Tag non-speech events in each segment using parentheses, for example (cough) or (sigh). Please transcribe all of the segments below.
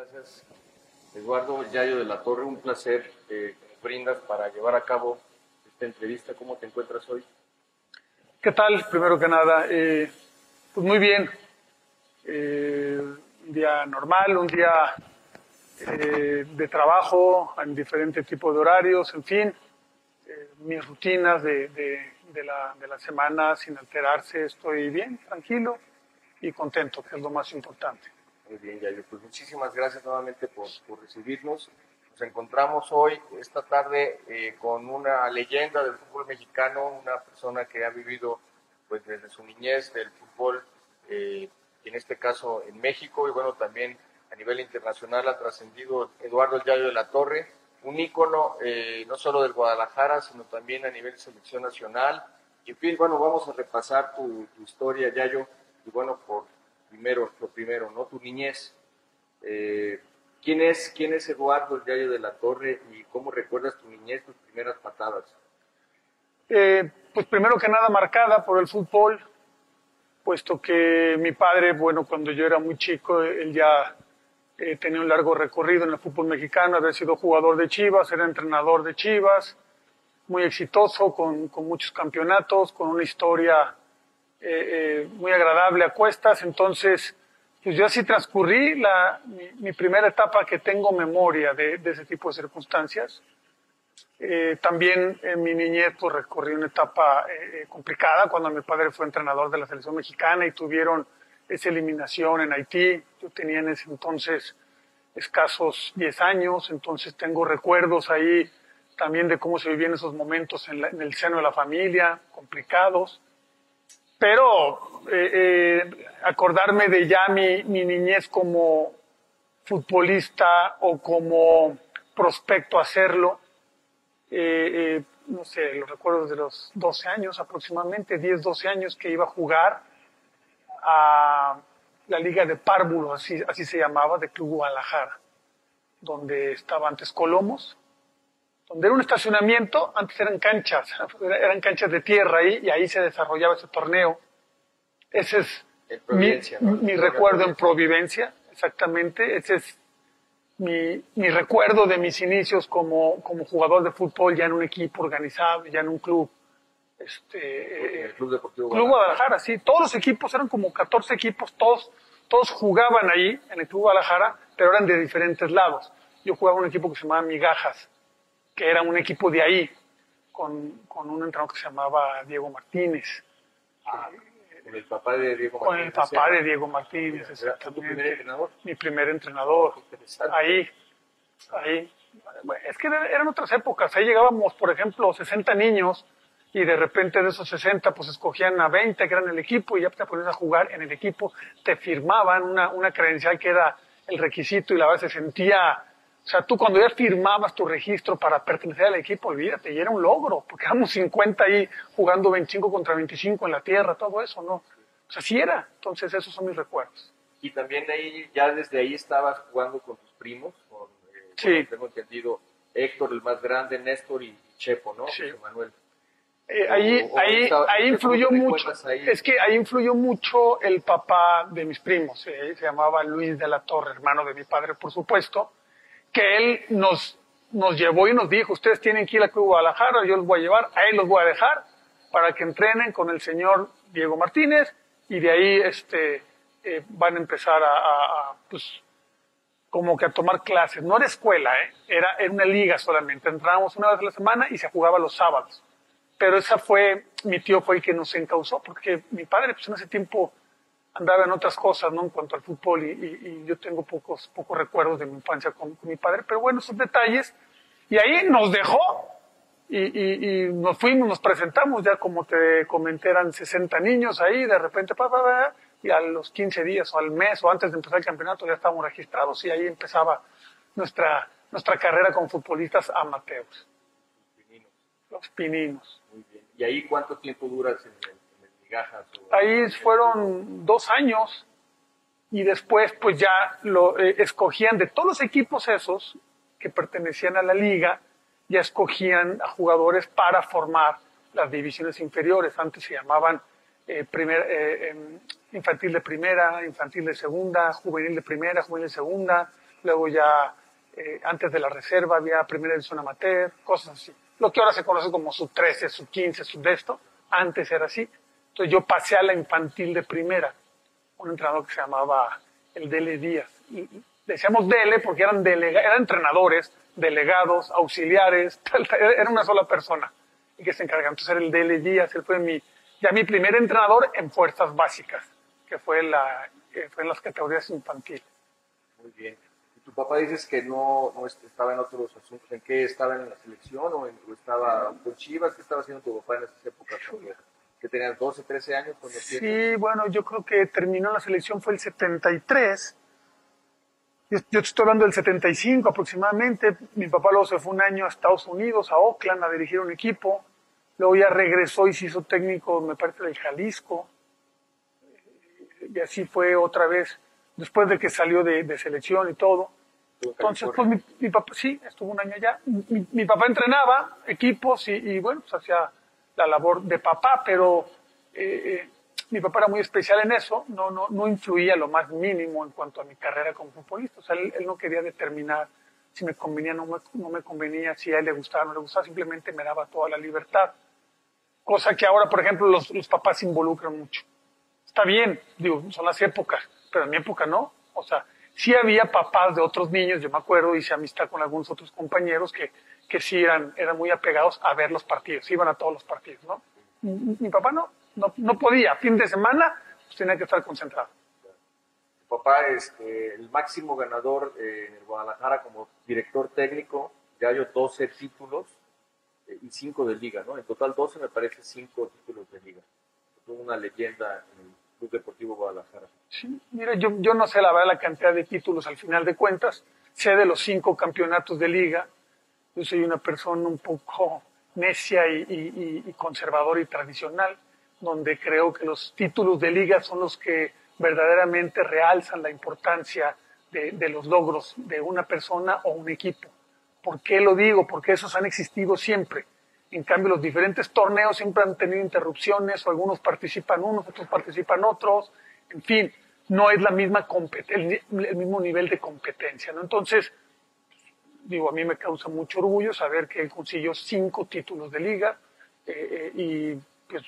gracias. Eduardo Yayo de la Torre, un placer eh, brindas para llevar a cabo esta entrevista. ¿Cómo te encuentras hoy? ¿Qué tal? Primero que nada, eh, pues muy bien. Eh, un día normal, un día eh, de trabajo en diferentes tipos de horarios, en fin, eh, mis rutinas de la semana sin alterarse, estoy bien, tranquilo y contento, que es lo más importante. Muy bien, Yayo. Pues muchísimas gracias nuevamente por, por recibirnos. Nos encontramos hoy, esta tarde, eh, con una leyenda del fútbol mexicano, una persona que ha vivido pues desde su niñez del fútbol, eh, en este caso en México, y bueno, también a nivel internacional ha trascendido Eduardo Yayo de la Torre, un ícono eh, no solo del Guadalajara, sino también a nivel selección nacional. Y en fin, bueno, vamos a repasar tu, tu historia, Yayo, y bueno, por primero, lo primero, ¿no? Tu niñez. Eh, ¿quién, es, ¿Quién es Eduardo el Yayo de la Torre y cómo recuerdas tu niñez, tus primeras patadas? Eh, pues primero que nada marcada por el fútbol, puesto que mi padre, bueno, cuando yo era muy chico, él ya eh, tenía un largo recorrido en el fútbol mexicano, había sido jugador de Chivas, era entrenador de Chivas, muy exitoso, con, con muchos campeonatos, con una historia eh, eh, muy agradable a cuestas, entonces pues yo así transcurrí la, mi, mi primera etapa que tengo memoria de, de ese tipo de circunstancias. Eh, también en mi niñez pues recorrí una etapa eh, complicada cuando mi padre fue entrenador de la selección mexicana y tuvieron esa eliminación en Haití. Yo tenía en ese entonces escasos 10 años, entonces tengo recuerdos ahí también de cómo se vivían esos momentos en, la, en el seno de la familia, complicados pero eh, eh, acordarme de ya mi, mi, niñez como futbolista o como prospecto a hacerlo, eh, eh, no sé, los recuerdo de los 12 años aproximadamente, 10, 12 años que iba a jugar a la Liga de Párvulos, así, así se llamaba, de Club Guadalajara, donde estaba antes Colomos, donde era un estacionamiento, antes eran canchas, (laughs) eran canchas de tierra ahí, y ahí se desarrollaba ese torneo. Ese es mi, ¿no? mi recuerdo en Providencia, exactamente. Ese es mi, mi, recuerdo de mis inicios como, como jugador de fútbol, ya en un equipo organizado, ya en un club. Este, el Club Deportivo Club Guadalajara, sí. Todos los equipos, eran como 14 equipos, todos, todos jugaban ahí, en el Club Guadalajara, pero eran de diferentes lados. Yo jugaba en un equipo que se llamaba Migajas, que era un equipo de ahí, con, con un entrenador que se llamaba Diego Martínez. Ah, con el papá de Diego Martínez. Con el papá de Diego Martínez, exactamente. ¿Tu primer entrenador? Mi primer entrenador. Ahí, ahí. Bueno, es que eran otras épocas. Ahí llegábamos, por ejemplo, 60 niños y de repente de esos 60 pues escogían a 20 que eran el equipo y ya te ponías a jugar en el equipo. Te firmaban una, una credencial que era el requisito y la verdad se sentía o sea, tú cuando ya firmabas tu registro para pertenecer al equipo, olvídate, y era un logro, porque éramos 50 ahí jugando 25 contra 25 en la tierra, todo eso, ¿no? O sea, sí era. Entonces, esos son mis recuerdos. Y también ahí, ya desde ahí estabas jugando con tus primos, con, eh, sí. bueno, tengo entendido, Héctor, el más grande, Néstor y Chepo, ¿no? Sí. Manuel. Eh, ahí, o, o ahí, estaba, ahí influyó mucho. Ahí? Es que ahí influyó mucho el papá de mis primos. Eh, se llamaba Luis de la Torre, hermano de mi padre, por supuesto que él nos, nos llevó y nos dijo, ustedes tienen que ir a Guadalajara, yo los voy a llevar, a él los voy a dejar para que entrenen con el señor Diego Martínez y de ahí este, eh, van a empezar a, pues, como que a tomar clases. No era escuela, ¿eh? era, era una liga solamente. Entrábamos una vez a la semana y se jugaba los sábados. Pero esa fue, mi tío fue el que nos encausó, porque mi padre pues en ese tiempo andaba en otras cosas, ¿no? En cuanto al fútbol y, y, y yo tengo pocos, pocos recuerdos de mi infancia con, con, mi padre, pero bueno, esos detalles. Y ahí nos dejó y, y, nos fuimos, nos presentamos, ya como te comenté, eran 60 niños ahí, de repente, pa, pa, pa, y a los 15 días o al mes o antes de empezar el campeonato ya estábamos registrados y ahí empezaba nuestra, nuestra carrera con futbolistas amateurs. Los pininos. Los pininos. Muy bien. ¿Y ahí cuánto tiempo duras en el Migajas, o... Ahí fueron dos años y después pues ya lo eh, escogían de todos los equipos esos que pertenecían a la liga, ya escogían a jugadores para formar las divisiones inferiores. Antes se llamaban eh, primer, eh, infantil de primera, infantil de segunda, juvenil de primera, juvenil de segunda, luego ya eh, antes de la reserva había primera división amateur, cosas así. Lo que ahora se conoce como sub 13, sub 15, sub de esto, antes era así. Entonces yo pasé a la infantil de primera, un entrenador que se llamaba el Dele Díaz. Y decíamos Dele porque eran, delega eran entrenadores, delegados, auxiliares, (laughs) era una sola persona y que se encargaba. Entonces era el Dele Díaz, él fue mi, ya mi primer entrenador en fuerzas básicas, que fue, la, que fue en las categorías infantiles. Muy bien. ¿Y tu papá dices que no, no estaba en otros asuntos? ¿En qué estaba en la selección o, estaba con Chivas? ¿Qué estaba haciendo tu papá en esas épocas? Que tenías 12, 13 años cuando Sí, bueno, yo creo que terminó la selección fue el 73. Yo, yo estoy hablando del 75 aproximadamente. Mi papá luego se fue un año a Estados Unidos, a Oakland, a dirigir un equipo. Luego ya regresó y se hizo técnico, me parece, del Jalisco. Y así fue otra vez, después de que salió de, selección y todo. Entonces, pues mi, papá, sí, estuvo un año allá. Mi, papá entrenaba equipos y, y bueno, pues hacía la labor de papá, pero eh, eh, mi papá era muy especial en eso, no, no, no influía lo más mínimo en cuanto a mi carrera como futbolista. O sea, él, no quería determinar si me convenía no me, no me convenía, si a él le gustaba no le gustaba, simplemente me daba toda la libertad. Cosa que ahora, por ejemplo, los, los papás se involucran mucho. Está bien, digo, son las épocas, pero en mi época no. O sea, sí había papás de otros niños, yo me acuerdo, hice amistad con algunos otros compañeros que que sí eran, eran muy apegados a ver los partidos, iban a todos los partidos, ¿no? Mi, papá no, no, podía, fin de semana, pues tenía que estar concentrado. Mi papá es eh, el máximo ganador eh, en el Guadalajara como director técnico, ya hay 12 títulos eh, y 5 de liga, ¿no? En total 12 me parece 5 títulos de liga. Es una leyenda en el Club Deportivo Guadalajara. Sí, mira, yo, yo no sé la verdad la cantidad de títulos al final de cuentas, sé de los 5 campeonatos de liga, yo soy una persona un poco necia y, conservadora y tradicional, donde creo que los títulos de liga son los que verdaderamente realzan la importancia de, los logros de una persona o un equipo. ¿Por qué lo digo? Porque esos han existido siempre. En cambio, los diferentes torneos siempre han tenido interrupciones, o algunos participan unos, otros participan otros. En fin, no es la misma el, el mismo nivel de competencia. ¿no? Entonces, digo, a mí me causa mucho orgullo saber que él consiguió cinco títulos de liga eh, y pues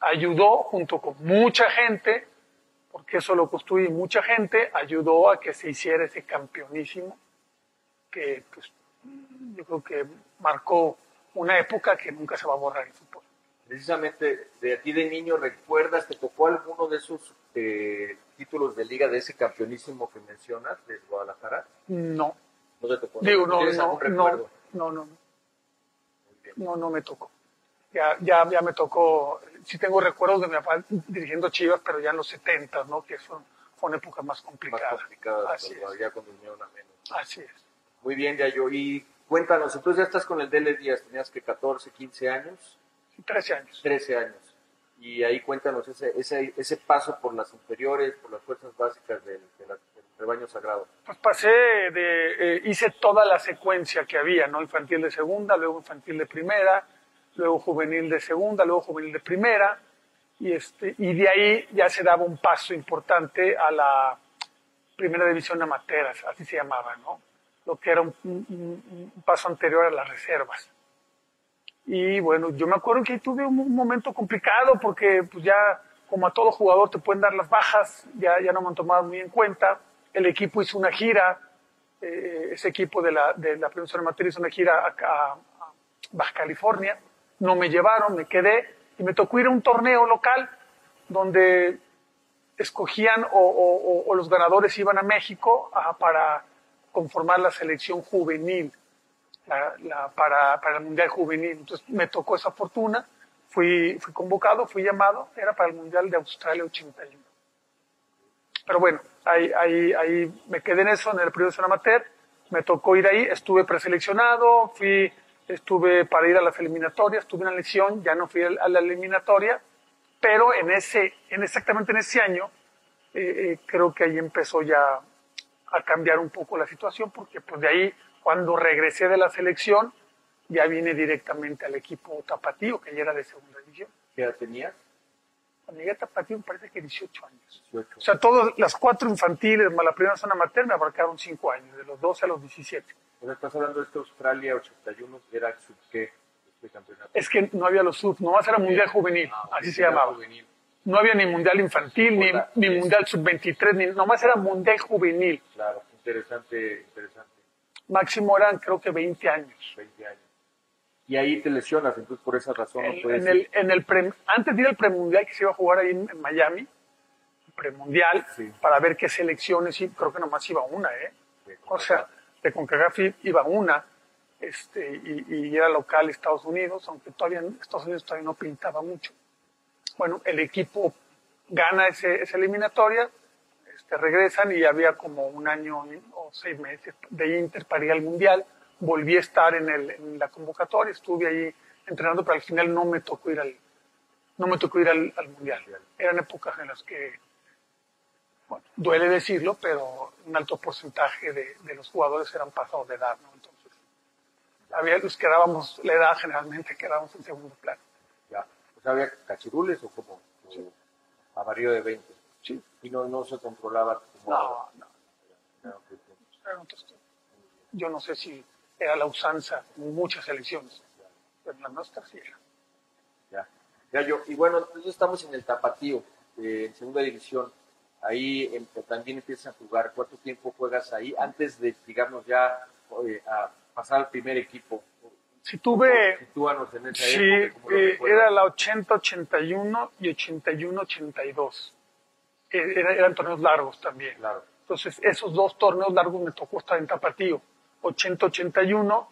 ayudó junto con mucha gente, porque eso lo construye mucha gente, ayudó a que se hiciera ese campeonísimo que pues yo creo que marcó una época que nunca se va a borrar en fútbol. Precisamente de ti de niño, ¿recuerdas, te tocó alguno de esos eh, títulos de liga, de ese campeonísimo que mencionas, de Guadalajara? No. ¿No te tocó? Digo, no, no, no, no, no, no, no me tocó. Ya, ya, ya me tocó, sí tengo recuerdos de mi papá dirigiendo Chivas, pero ya en los 70, ¿no? Que son, una época más complicada. Más complicada, Así es. ya cuando vinieron a menos. Así es. Muy bien, ya yo. Y cuéntanos, entonces ya estás con el DL Díaz, tenías que 14, 15 años. 13 años. 13 años. Y ahí cuéntanos ese, ese, ese paso por las inferiores, por las fuerzas básicas del, de la rebaño sagrado? Pues pasé de, eh, hice toda la secuencia que había, ¿no? Infantil de segunda, luego infantil de primera, luego juvenil de segunda, luego juvenil de primera, y, este, y de ahí ya se daba un paso importante a la primera división amateur, así se llamaba, ¿no? Lo que era un, un paso anterior a las reservas. Y bueno, yo me acuerdo que tuve un momento complicado porque pues ya como a todo jugador te pueden dar las bajas, ya, ya no me han tomado muy en cuenta el equipo hizo una gira, eh, ese equipo de la, de la profesora Materia hizo una gira a, Baja California, no me llevaron, me quedé y me tocó ir a un torneo local donde escogían o, los ganadores iban a México para conformar la selección juvenil, la, para, para, el Mundial Juvenil. Entonces me tocó esa fortuna, fui, fui convocado, fui llamado, era para el Mundial de Australia 81. Pero bueno, ahí, ahí, ahí me quedé en eso, en el periodo de Amateur, me tocó ir ahí, estuve preseleccionado, fui, estuve para ir a las eliminatorias, tuve una lesión, ya no fui a la eliminatoria, pero en ese, en exactamente en ese año, eh, eh, creo que ahí empezó ya a cambiar un poco la situación, porque pues de ahí, cuando regresé de la selección, ya vine directamente al equipo tapatío, que ya era de segunda división. ¿Qué edad tenías? Cuando llegué a Tapatío parece que 18 años. 18. O sea, todas las cuatro infantiles más la primera zona materna abarcaron 5 años, de los 12 a los 17. O sea, estás hablando de este Australia 81, era sub qué, este campeonato. Es que no había los sub, nomás era Mundial Juvenil, Ah, así se llamaba. juvenil. No había ni Mundial Infantil, ni, Hola, ni Mundial Sub-23, ni, nomás era Mundial Juvenil. Claro, interesante, interesante. Máximo eran creo que 20 años. 20 años. Y ahí te lesionas, entonces por esa razón no En, puedes en el, en el pre- antes de ir al premundial que se iba a jugar ahí en, en Miami, premundial, Sí. para ver qué selecciones, y creo que nomás iba una, ¿eh? O sea, de CONCACAF iba una, este, y, y era local Estados Unidos, aunque todavía Estados Unidos todavía no pintaba mucho. Bueno, el equipo gana ese, esa eliminatoria, este, regresan y había como un año o seis meses de Inter para ir al Mundial. Volví a estar en, el, en la convocatoria, estuve ahí entrenando, pero al final no me tocó ir al, no me tocó ir al, al Mundial. Eran épocas en las que, bueno, duele decirlo, pero un alto porcentaje de, de los jugadores eran pasados de edad, ¿no? Entonces, había los que dábamos la edad, generalmente quedábamos en segundo plano. Ya. O sea, había cachirules o como o a varío de 20. Sí. Y no, no se controlaba como. No, no. Yo no sé si era la usanza en muchas elecciones, pero en la nuestra sí era. Ya. Ya yo, y bueno, entonces estamos en el Tapatío, eh, en segunda división. Ahí em, también empiezas a jugar. ¿Cuánto tiempo juegas ahí antes de, digamos, ya eh, a pasar al primer equipo? Si tuve, Sitúanos en esa sí, época. ¿cómo lo eh, era la 80-81 y 81-82. Eh, era- eran torneos largos también. Claro. Entonces, esos dos torneos largos me tocó estar en Tapatío. 80-81,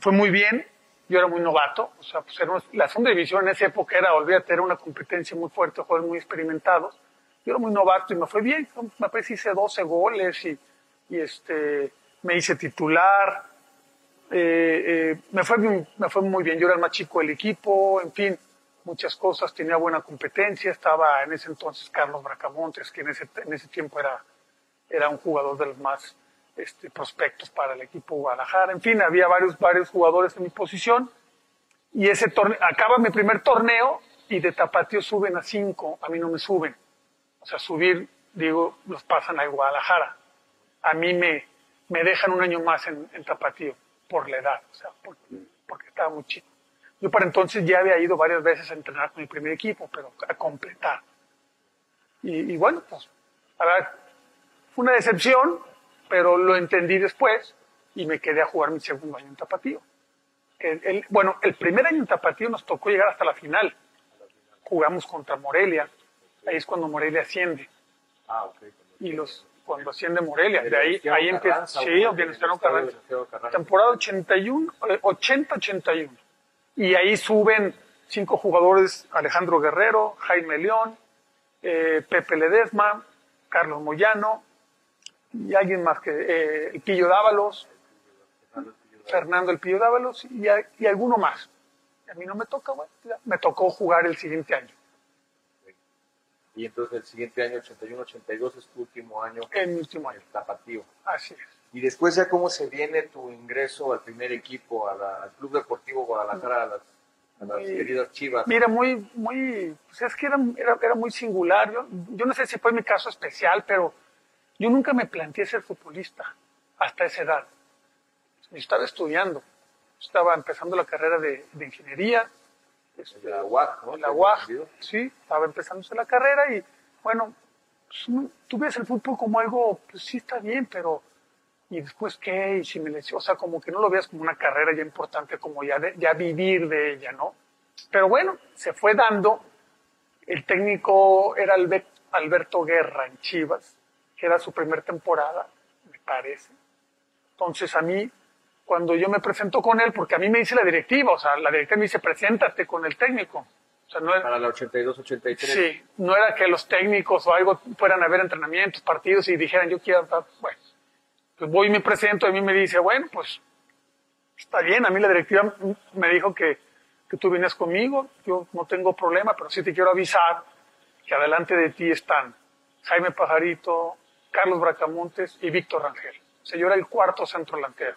fue muy bien, yo era muy novato, o sea, pues era la segunda división en esa época era, olvídate, era una competencia muy fuerte, jugadores muy experimentados. Yo era muy novato y me fue bien, me parece hice 12 goles y, y este, me hice titular, eh, eh, me, fue, me fue muy bien, yo era el más chico del equipo, en fin, muchas cosas, tenía buena competencia, estaba en ese entonces Carlos Bracamontes, que en ese, en ese tiempo era, era un jugador de los más este, prospectos para el equipo Guadalajara, en fin, había varios, varios jugadores en mi posición, y ese torneo, acaba mi primer torneo, y de Tapatío suben a cinco, a mí no me suben, o sea, subir, digo, los pasan a Guadalajara, a mí me, me dejan un año más en, en Tapatío, por la edad, o sea, por- porque estaba muy chico. Yo para entonces ya había ido varias veces a entrenar con mi primer equipo, pero a completar. Y, y bueno, pues, a ver, fue una decepción, pero lo entendí después y me quedé a jugar mi segundo año en Tapatío. El- el- bueno, el primer año en Tapatío nos tocó llegar hasta la final. Jugamos contra Morelia, ahí es cuando Morelia asciende Ah, ok. y los cuando asciende Morelia, El de ahí, ahí empieza, sí. Venustiano Carranza. Temporada 81, eh, 80-81. Y ahí suben cinco jugadores, Alejandro Guerrero, Jaime León, eh, Pepe Ledesma, Carlos Moyano, y alguien más que, eh, el Pillo Dávalos, Fernando el Pillo Dávalos, y, a- y alguno más. Y a mí no me toca, bueno, me tocó jugar el siguiente año, Y entonces el siguiente año, 81-82, es tu último año en mi último año. el Tapatío. Así es. Y después ya cómo se viene tu ingreso al primer equipo, a la- al Club Deportivo Guadalajara, a las, a las queridas Chivas. Mira, muy, muy, pues es que era, era, era muy singular. Yo, yo no sé si fue mi caso especial, pero yo nunca me planteé ser futbolista hasta esa edad. Yo estaba estudiando, estaba empezando la carrera de, de ingeniería, este, la UAG, ¿no? la UAG, sí, estaba empezándose la carrera y bueno, pues, tú ves el fútbol como algo, pues sí está bien, pero ¿y después qué? Y si me lesiono, o sea, como que no lo veas como una carrera ya importante, como ya, de- ya vivir de ella, ¿no? Pero bueno, se fue dando. El técnico era Albe- Alberto Guerra en Chivas, que era su primer temporada, me parece. Entonces a mí, cuando yo me presento con él, porque a mí me dice la directiva, o sea, la directiva me dice, preséntate con el técnico. O sea, no era, Para la 82-83. sí, no era que los técnicos o algo fueran a ver entrenamientos, partidos y dijeran, yo quiero, estar", bueno, pues voy y me presento y a mí me dice, bueno, pues está bien, a mí la directiva me dijo que, que tú vienes conmigo, yo no tengo problema, pero sí te quiero avisar que adelante de ti están Jaime Pajarito, Carlos Bracamontes y Víctor Rangel. O sea, yo era el cuarto centro delantero.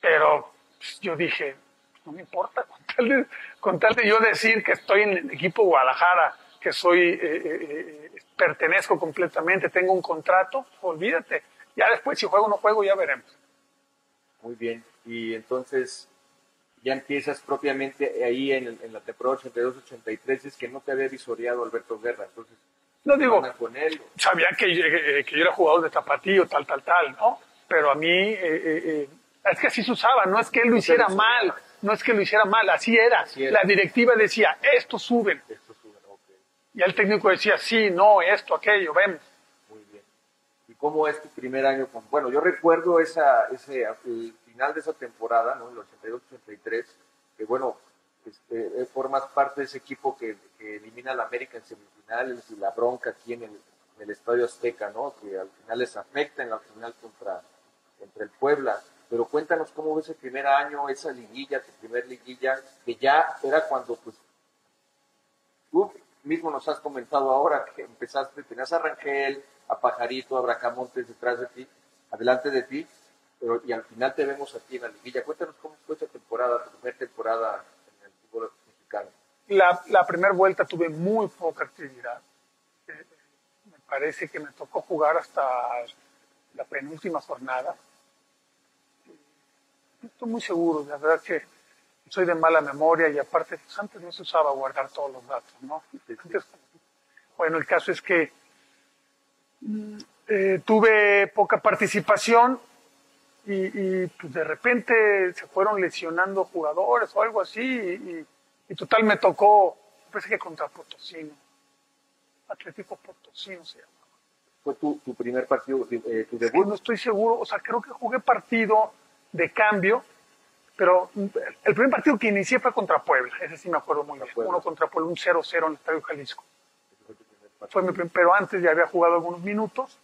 Pero pues, yo dije, no me importa, (laughs) con tal, de, yo decir que estoy en el equipo Guadalajara, que soy, eh, eh, eh, pertenezco completamente, tengo un contrato, olvídate. Ya después, si juego o no juego, ya veremos. Muy bien. Y entonces, ya empiezas propiamente ahí en, en la temporada 82-83, es que no te había visoreado Alberto Guerra. Entonces, no digo, sabía que, eh, que yo era jugador de tapatío, tal, tal, tal, ¿no? Pero a mí, eh, eh, eh, es que así se usaba, no es que él lo hiciera mal, no es que lo hiciera mal, así era. Así era. La directiva decía, esto suben. Esto sube, ok. Y el técnico decía, sí, no, esto, aquello, vemos. Muy bien. ¿Y cómo es tu primer año con.? Bueno, yo recuerdo esa, ese, el final de esa temporada, ¿no? El 82-83, que bueno, este, eh, formas parte de ese equipo que, elimina a la América en semifinales y la bronca aquí en el, Estadio Azteca, ¿no? Que al final les afecta en la final contra, contra el Puebla. Pero cuéntanos cómo ves el primer año, esa liguilla, tu primer liguilla, que ya era cuando, pues, tú mismo nos has comentado ahora que empezaste, tenías a Rangel, a Pajarito, a Bracamontes detrás de ti, adelante de ti, pero y al final te vemos aquí en la liguilla. Cuéntanos cómo fue esa temporada, tu primera temporada fútbol mexicano. La, la primera vuelta tuve muy poca actividad. Eh, me parece que me tocó jugar hasta la penúltima jornada. No estoy muy seguro, la verdad que soy de mala memoria y aparte, pues antes no se usaba guardar todos los datos, ¿no? Antes, bueno, el caso es que mm, eh, tuve poca participación y, y, pues de repente se fueron lesionando jugadores o algo así y, y total me tocó, parece que contra Potosino, Atlético Potosino se llama. Fue tu, tu primer partido, eh, tu debut. no estoy seguro, o sea, creo que jugué partido de cambio, pero el primer partido que inicié fue contra Puebla, ese sí me acuerdo muy bien. Puebla. Uno contra Puebla, un 0-0 en el Estadio Jalisco. Fue primer mi prim- pero antes ya había jugado algunos minutos.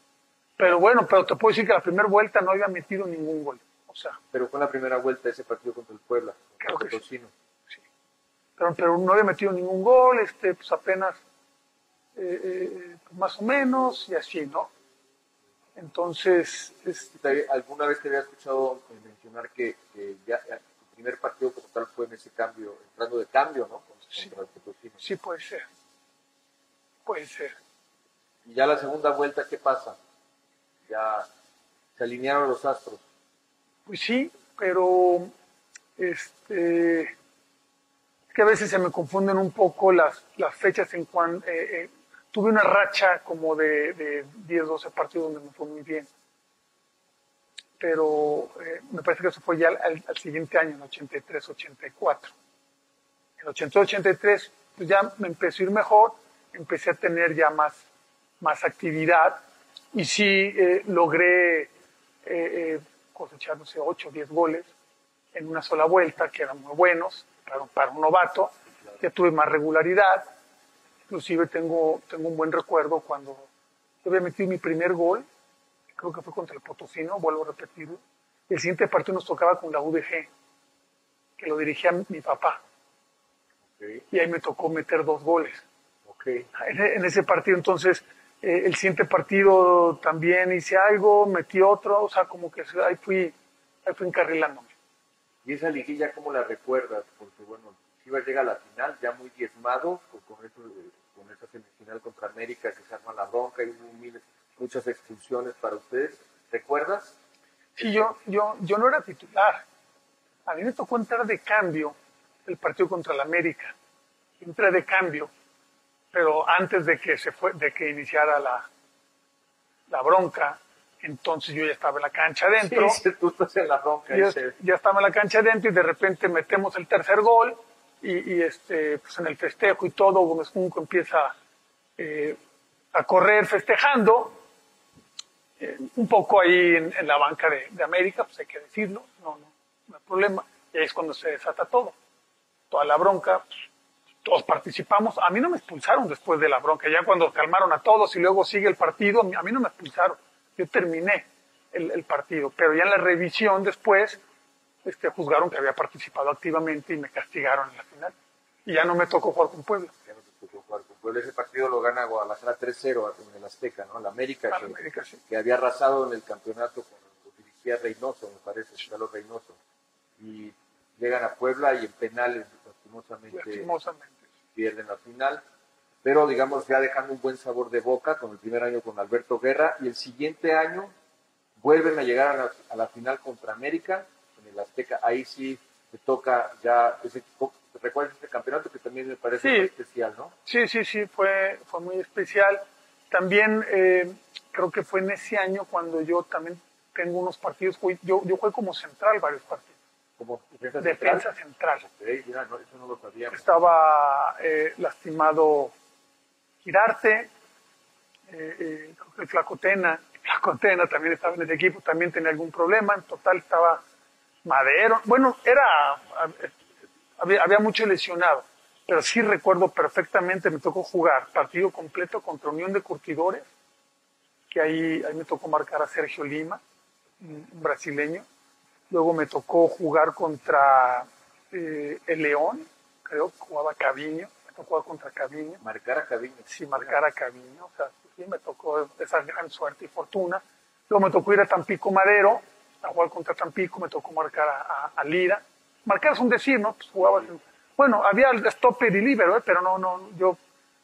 Pero bueno, pero te puedo decir que la primera vuelta no había metido ningún gol. O sea, Pero fue la primera vuelta ese partido contra el Puebla, Creo contra que sí. Sí. Pero, pero no había metido ningún gol, este, pues apenas eh, eh, más o menos y así, ¿no? Entonces, es- ¿Te había- ¿Alguna vez te había escuchado eh, mencionar que, que ya ya tu primer partido como tal fue en ese cambio, entrando de cambio, ¿no? Sí. sí puede ser. Puede ser. Y ya la segunda vuelta, ¿qué pasa? Ya se alinearon los astros. Pues sí, pero este es que a veces se me confunden un poco las, las fechas en cuanto tuve una racha como de, de 10, 12 partidos donde me fue muy bien. Pero eh, me parece que eso fue ya al, al siguiente año, en 83, 84. En 82, 83, pues ya me empezó a ir mejor, empecé a tener ya más, más actividad y sí eh, logré eh, cosechar, no sé, 8 o 10 goles en una sola vuelta, que eran muy buenos para, un- para un novato. Ya tuve más regularidad. Inclusive tengo, tengo un buen recuerdo cuando yo había metido mi primer gol, creo que fue contra el Potosino, vuelvo a repetirlo. El siguiente partido nos tocaba con la UDG, que lo dirigía mi papá. Y ahí me tocó meter dos goles. ok. En, en ese partido, entonces, eh, el siguiente partido también hice algo, metí otro, o sea, como que ahí fui, ahí fui encarrilándome. ¿Y esa liguilla cómo la recuerdas? Porque bueno, Chivas llega a la final ya muy diezmado con, con, eso, con esa semifinal contra América que se arma la bronca y miles- muchas expulsiones para ustedes. ¿Recuerdas? Sí, yo, yo, yo no era titular. A mí me tocó entrar de cambio el partido contra el América. Entré de cambio, pero antes de que se fue, de que iniciara la, la bronca, entonces yo ya estaba en la cancha adentro. Sí, tú estás en la bronca. ya, estaba en la cancha adentro y de repente metemos el tercer gol y, y, este, pues en el festejo y todo, Gómez Junco empieza eh, a correr festejando, eh, un poco ahí en, en la banca de, de América, pues hay que decirlo, no, no, no hay problema, y ahí es cuando se desata todo, toda la bronca, pues, todos participamos, a mí no me expulsaron después de la bronca, ya cuando calmaron a todos y luego sigue el partido, a mí, no me expulsaron, yo terminé el, el partido, pero ya en la revisión después, este, juzgaron que había participado activamente y me castigaron en la final. Y ya no me tocó jugar con Puebla. ya no te tocó jugar con Puebla. Ese partido lo gana Guadalajara 3-0 en el Azteca, ¿no? La América, que, América, sí. que había arrasado en el campeonato con lo dirigía Reynoso, me parece, Carlos Reynoso. Y llegan a Puebla y en penales, lastimosamente, Lastimosamente. Pierden la final. pero digamos ya dejando un buen sabor de boca con el primer año con Alberto Guerra y el siguiente año vuelven a llegar a la, a la final contra América en el Azteca. Ahí sí te toca ya ese ¿Recuerdas este campeonato que también me parece Sí. muy especial, no? Sí, sí, sí, fue, fue muy especial. También eh, creo que fue en ese año cuando yo también tengo unos partidos, yo, yo jugué como central varios partidos, Como defensa defensa central. central. Ok, mira, no, eso no lo sabíamos. Estaba eh, lastimado Girarte, eh, eh, creo que el Flacotena, Flacotena también estaba en el equipo, también tenía algún problema, en total estaba Madero, bueno, era, había, había mucho lesionado, pero sí recuerdo perfectamente, me tocó jugar partido completo contra Unión de Curtidores, que ahí, ahí me tocó marcar a Sergio Lima, un brasileño, luego me tocó jugar contra eh, el León, creo que jugaba Caviño, me tocó jugar contra Caviño, Marcar a Caviño. si marcar a Caviño, o sea, sí me tocó esa gran suerte y fortuna. Luego me tocó ir a Tampico Madero, a jugar contra Tampico, me tocó marcar a, a- a Lira. Marcar es un decir, ¿no? Pues jugabas en- bueno, había el stopper y libero, ¿eh? pero no, no, yo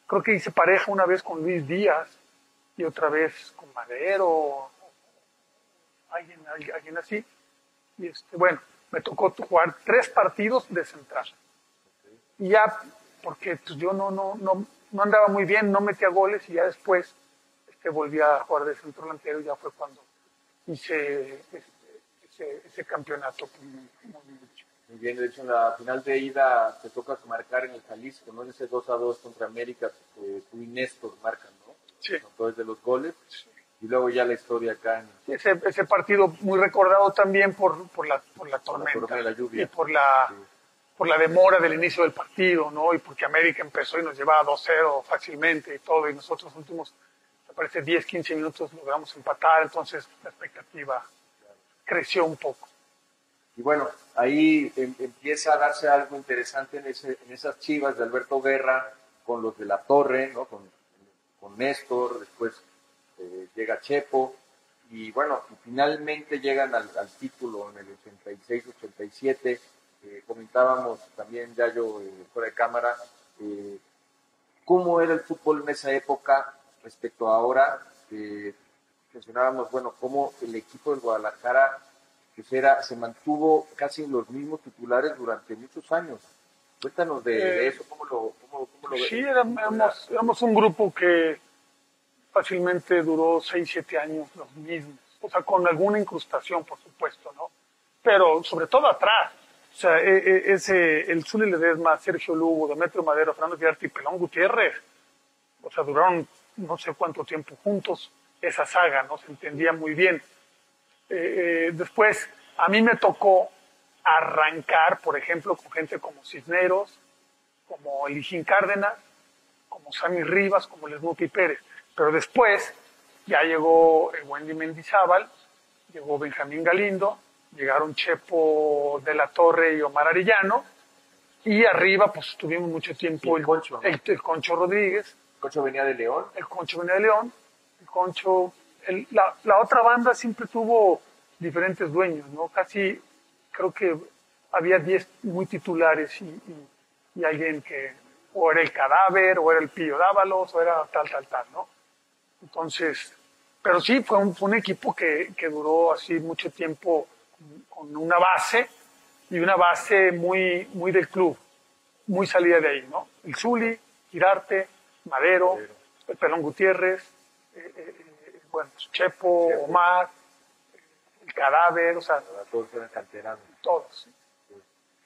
creo que hice pareja una vez con Luis Díaz y otra vez con Madero, alguien, alguien, alguien así. Y este, bueno, me tocó jugar tres partidos de central. Y ya, porque pues, yo no, no, no, no andaba muy bien, no metía goles y ya después este, volví a jugar de centro delantero y ya fue cuando hice este, ese, ese campeonato. Muy bien, de hecho en la final de ida te toca marcar en el Jalisco, ¿no? En ese 2 a 2 contra América, eh, tú y Néstor marcan, ¿no? Sí. Todos de los goles. Y luego ya la historia acá en Sí, Ese, ese partido muy recordado también por, por, la, por la tormenta y la lluvia. y por la, Sí. por la demora del inicio del partido, ¿no? Y porque América empezó y nos llevaba 2-0 fácilmente y todo, y nosotros últimos, me parece, 10, 15 minutos logramos empatar, entonces la expectativa creció un poco. Y bueno, ahí em- empieza a darse algo interesante en, ese, en esas chivas de Alberto Guerra con los de la Torre, ¿no? con, con Néstor, después eh, llega Chepo, y bueno, y finalmente llegan al, al título en el 86-87. Eh, comentábamos también, ya yo eh, fuera de cámara, eh, cómo era el fútbol en esa época respecto a ahora. Eh, mencionábamos, bueno, cómo el equipo del Guadalajara pues era, se mantuvo casi en los mismos titulares durante muchos años. Cuéntanos de, de Eh, eso, cómo lo, cómo, cómo lo Sí, éramos- éramos un grupo que fácilmente duró 6, 7 años los mismos. O sea, con alguna incrustación, por supuesto, ¿no? Pero sobre todo atrás. O sea, e- e- ese, el Zuli Ledesma, Sergio Lugo, Demetrio Madero, Fernando Fiarte y Pelón Gutiérrez, o sea, duraron no sé cuánto tiempo juntos esa saga, ¿no? Se entendía muy bien. Eh, eh, después, a mí me tocó arrancar, por ejemplo, con gente como Cisneros, como Elijín Cárdenas, como Sammy Rivas, como Snoopy Pérez. Pero después ya llegó Wendy Mendizábal, llegó Benjamín Galindo, llegaron Chepo de la Torre y Omar Arellano, y arriba pues tuvimos mucho tiempo el Concho, ¿no? el, el Concho Rodríguez, venía de León, el Concho venía de León, el Concho, la, la otra banda siempre tuvo diferentes dueños, ¿no? Casi creo que había 10 muy titulares y, y- y alguien que o era el cadáver, o era el Pillo Dávalos, o era tal, tal, tal, ¿no? Entonces, pero sí, fue un, fue un equipo que, que duró así mucho tiempo con, con una base y una base muy, muy del club, muy salida de ahí, ¿no? El Zuli, Girarte, Madero, Madero. el Pelón Gutiérrez, eh, eh, eh, bueno, pues, Chepo, Chepo. Omar, el cadáver, o sea, todos eran canteranos. todos.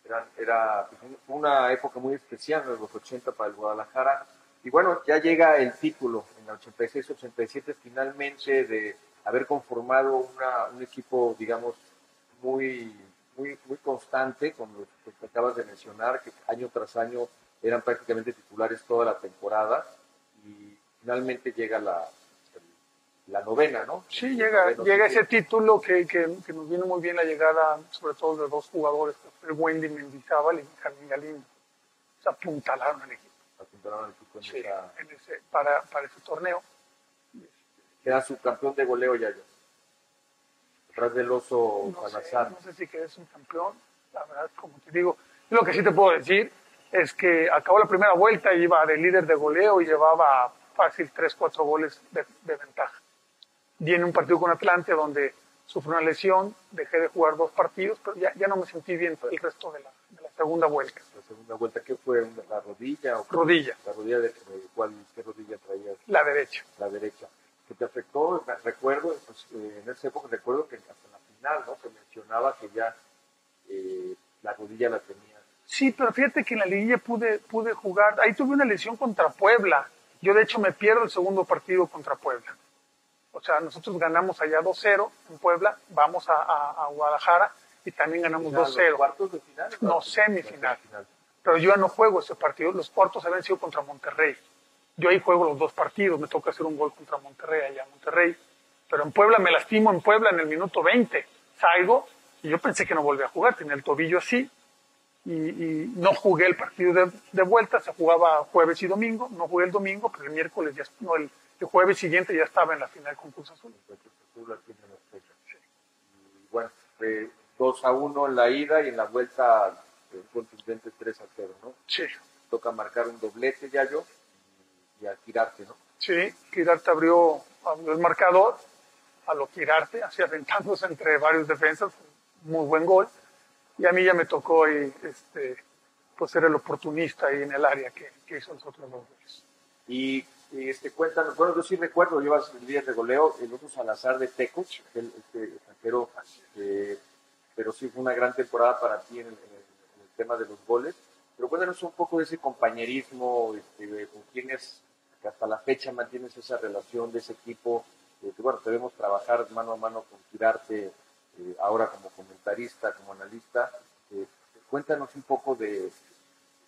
Eran- era pues, un- una época muy especial en los 80 para el Guadalajara. Y bueno, ya llega el título en el 86-87 finalmente de haber conformado una- un equipo, digamos, muy, muy, muy constante, con los que acabas de mencionar, que año tras año eran prácticamente titulares toda la temporada. Y finalmente llega la, la novena, ¿no? Sí, El llega, llega ese título. que, que, que nos viene muy bien la llegada, sobre todo de dos jugadores, fue Wendy Mendizábal y Benjamín Galindo. Se apuntalaron al equipo Apuntaron al equipo en sí, esa- en ese- para, para ese torneo. Queda subcampeón de goleo Yayo. Atrás del oso No sé, Salazar. no sé si un campeón, la verdad, como te digo. Lo que sí te puedo decir es que acabó la primera vuelta y iba de líder de goleo y llevaba fácil 3, 4 goles de, de ventaja. Viene un partido con Atlante donde sufrí una lesión, dejé de jugar dos partidos, pero ya, ya no me sentí bien el resto de la segunda vuelta. La segunda vuelta, ¿qué fue? ¿La rodilla? O qué? Rodilla, ¿La rodilla de, cuál, qué rodilla traías? la derecha. La derecha. ¿Que te afectó? Recuerdo, pues, eh, en esa época recuerdo que hasta la final, ¿no? Se mencionaba que ya eh, la rodilla la tenía. Sí, pero fíjate que en la liguilla pude, pude jugar. Ahí tuve una lesión contra Puebla. Yo, de hecho, me pierdo el segundo partido contra Puebla. O sea, nosotros ganamos allá 2-0 en Puebla, vamos a, a- a Guadalajara y también ganamos ¿Los 2-0. cuartos de final? No, semifinal. Pero yo ya no juego ese partido. Los cuartos habían sido contra Monterrey. Yo ahí juego los dos partidos. Me toca hacer un gol contra Monterrey, allá en Monterrey. Pero en Puebla me lastimo en Puebla en el minuto 20. Salgo y yo pensé que no volvía a jugar. Tenía el tobillo así. Y, y no jugué el partido de, de vuelta. Se jugaba jueves y domingo. No jugué el domingo, pero el miércoles ya, no, el, el jueves siguiente ya estaba en la final con Cruz Azul. Y bueno, fue 2 a 1 en la ida y en la vuelta eh, contundente 3 a 0, ¿no? Sí. Toca marcar un doblete ya yo y, y a tirarte, ¿no? Sí, Quirarte abrió, abrió el marcador a lo Quirarte, así aventándose entre varios defensas, muy buen gol. Y a mí ya me tocó ahí, este, pues ser el oportunista ahí en el área que, que hizo los otros dos goles. Y, y, este, cuéntanos, bueno, yo sí recuerdo, llevas el día de goleo, el otro Salazar de Tecos, el, este extranjero, eh, pero sí fue una gran temporada para ti en el, en el- en el tema de los goles. Pero cuéntanos un poco de ese compañerismo, este, con quienes que hasta la fecha mantienes esa relación de ese equipo, eh, que bueno, debemos trabajar mano a mano con Tirarte, eh, ahora como comentarista, como analista. Eh, cuéntanos un poco de,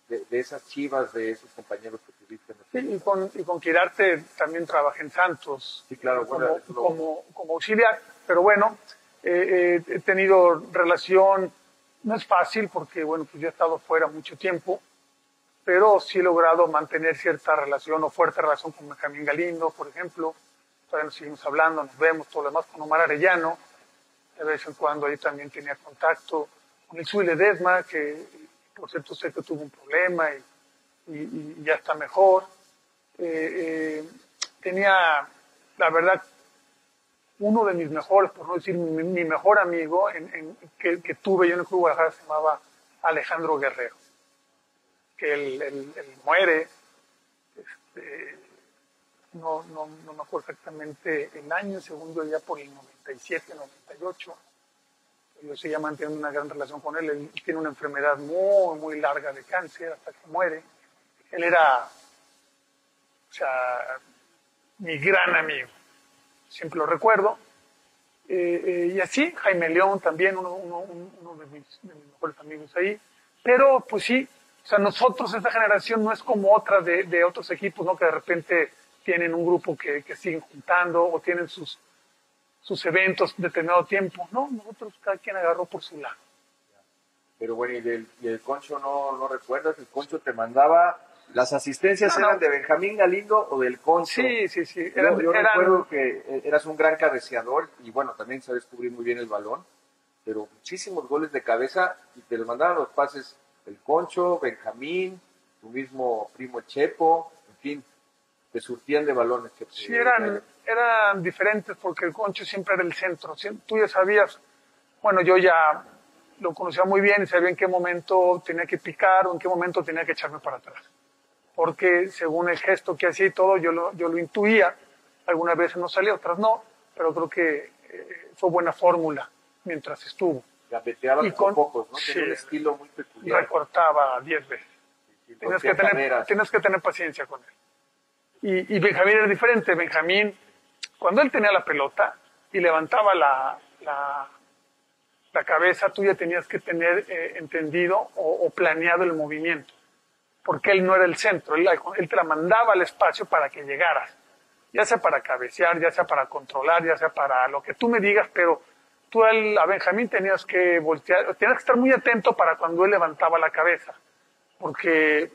de, de esas chivas, de esos compañeros que tuviste en el Sí, y con, y con Quirarte también trabajé en Santos Sí, claro, como, bueno, como, como auxiliar, pero bueno, eh, he tenido relación, no es fácil porque bueno, pues yo he estado fuera mucho tiempo, pero sí he logrado mantener cierta relación o fuerte relación con Benjamín Galindo, por ejemplo, todavía nos seguimos hablando, nos vemos, todo lo demás con Omar Arellano, de vez en cuando ahí también tenía contacto con el Zui Ledesma, que por cierto sé que tuvo un problema y, y- y ya está mejor. Eh, eh, tenía, la verdad, uno de mis mejores, por no decir mi, mejor amigo que, tuve yo en el Club Guadalajara se llamaba Alejandro Guerrero, que él, muere, este, no, no, no me acuerdo exactamente el año, según yo ya por el 97, 98. Yo seguía manteniendo una gran relación con él. Él tiene una enfermedad muy, muy larga de cáncer hasta que muere. Él era, o sea, mi gran amigo. Siempre lo recuerdo. Eh, eh, y así, Jaime León también, uno, de, mis, de mejores amigos ahí. Pero, pues sí, o sea, nosotros, esta generación, no es como otra de, de otros equipos, ¿no? Que de repente tienen un grupo que, que siguen juntando o tienen sus, sus eventos determinado tiempo. No, nosotros cada quien agarró por su lado. Pero bueno, y del, Concho no, no recuerdas, el Concho te mandaba, las asistencias No, no. eran de Benjamín Galindo o del Concho. Sí, sí, sí. Yo, Eran, yo eran- recuerdo que eh, eras un gran cabeceador y bueno, también sabes cubrir muy bien el balón, pero muchísimos goles de cabeza y te los mandaban los pases el Concho, Benjamín, tu mismo primo Chepo, en fin, te surtían de balones. Que sí eran, eran diferentes porque el Concho siempre era el centro. Tú ya sabías, bueno, yo ya lo conocía muy bien y sabía en qué momento tenía que picar o en qué momento tenía que echarme para atrás. Porque según el gesto que hacía y todo, yo lo, yo lo intuía. Algunas veces no salía, otras no, pero creo que eh, fue buena fórmula mientras estuvo. Gapeteaba y con pocos, ¿no? sí. Tenía un estilo muy Y peculiar. recortaba 10 veces. Sí, Tienes que, tener, tienes que tener paciencia con él. Y, y Benjamín era diferente. Benjamín, cuando él tenía la pelota y levantaba la, la, la cabeza, tú ya tenías que tener eh, entendido o, o planeado el movimiento. Porque él no era el centro, él, él te la mandaba al espacio para que llegaras. Ya sea para cabecear, ya sea para controlar, ya sea para lo que tú me digas, pero tú a Benjamín tenías que voltear, tenías que estar muy atento para cuando él levantaba la cabeza porque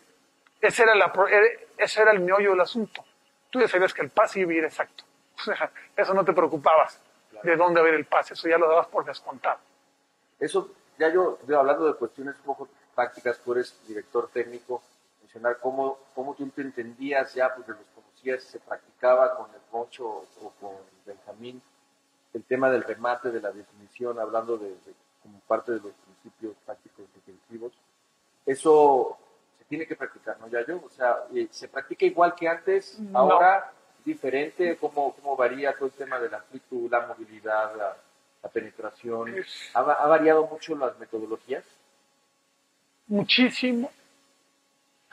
ese era, la, eh, ese era el meollo del asunto. Tú ya sabías que el pase iba a ir exacto. (laughs) O sea, eso no te preocupabas de dónde ir el pase, eso ya lo dabas por descontado. Eso, ya yo, yo hablando de cuestiones un poco prácticas, tú eres director técnico, mencionar cómo, cómo tú te entendías ya, porque los conocías, se practicaba con el Poncho o con Benjamín, el tema del remate, de la definición, hablando de, como parte de los principios prácticos defensivos. Eso se tiene que practicar, ¿no, Yayo? O sea, eh, ¿se practica igual que antes? ¿Ahora diferente? ¿Cómo, ¿Cómo varía todo el tema de la amplitud, la movilidad, la, penetración? ¿Ha, ¿Ha variado mucho las metodologías? Muchísimo.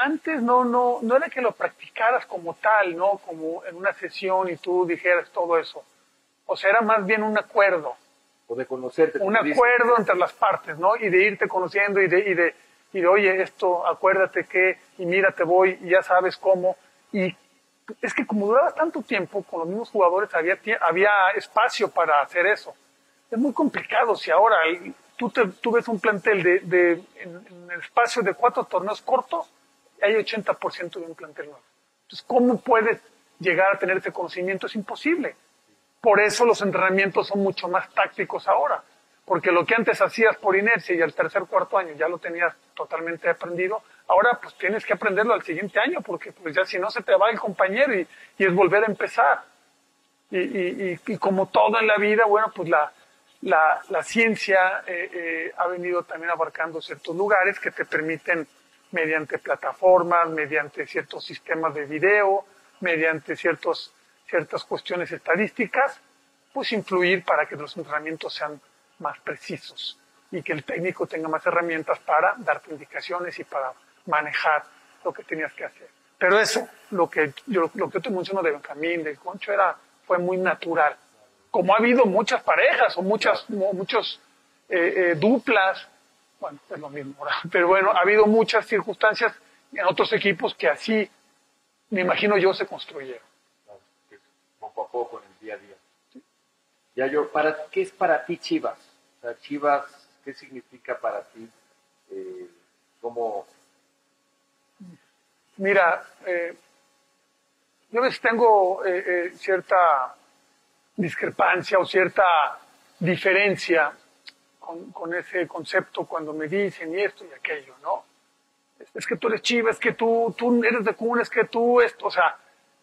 Antes no, no, no era que lo practicaras como tal, ¿no? Como en una sesión y tú dijeras todo eso. O sea, era más bien un acuerdo. O de conocerte. Un acuerdo entre las partes, ¿no? Y de irte conociendo y de, y de, y de, oye, esto, acuérdate que, y mira, te voy, y ya sabes cómo. Y es que como duraba tanto tiempo con los mismos jugadores, había, había espacio para hacer eso. Es muy complicado si ahora tú, te, tú ves un plantel de, de en, el espacio de cuatro torneos cortos, hay 80% de un plantel nuevo. Entonces, ¿cómo puedes llegar a tener ese conocimiento? Es imposible. Por eso los entrenamientos son mucho más tácticos ahora. Porque lo que antes hacías por inercia y al tercer cuarto año ya lo tenías totalmente aprendido, ahora pues tienes que aprenderlo al siguiente año, porque pues ya si no se te va el compañero y, es volver a empezar. Y, como todo en la vida, bueno, pues la, la, la ciencia eh, eh, ha venido también abarcando ciertos lugares que te permiten, mediante plataformas, mediante ciertos sistemas de video, mediante ciertos, ciertas cuestiones estadísticas, pues influir para que los entrenamientos sean más precisos y que el técnico tenga más herramientas para darte indicaciones y para manejar lo que tenías que hacer. Pero eso, lo que yo, lo que te menciono de Benjamín, de Concho, era, fue muy natural. Como ha habido muchas parejas o muchas, muchos eh, eh, duplas, bueno, es lo mismo, pero bueno, ha habido muchas circunstancias en otros equipos que así, me imagino yo, se construyeron. Poco a poco, en el día a día. Ya yo, para, ¿qué es para ti Chivas? O sea, Chivas, ¿qué significa para ti? Eh, ¿Cómo Mira, eh, yo a veces tengo eh, eh, cierta discrepancia o cierta diferencia con, con, ese concepto cuando me dicen y esto y aquello, ¿no? Es, que tú eres chiva, es que tú, tú eres de cuna, es que tú esto, o sea,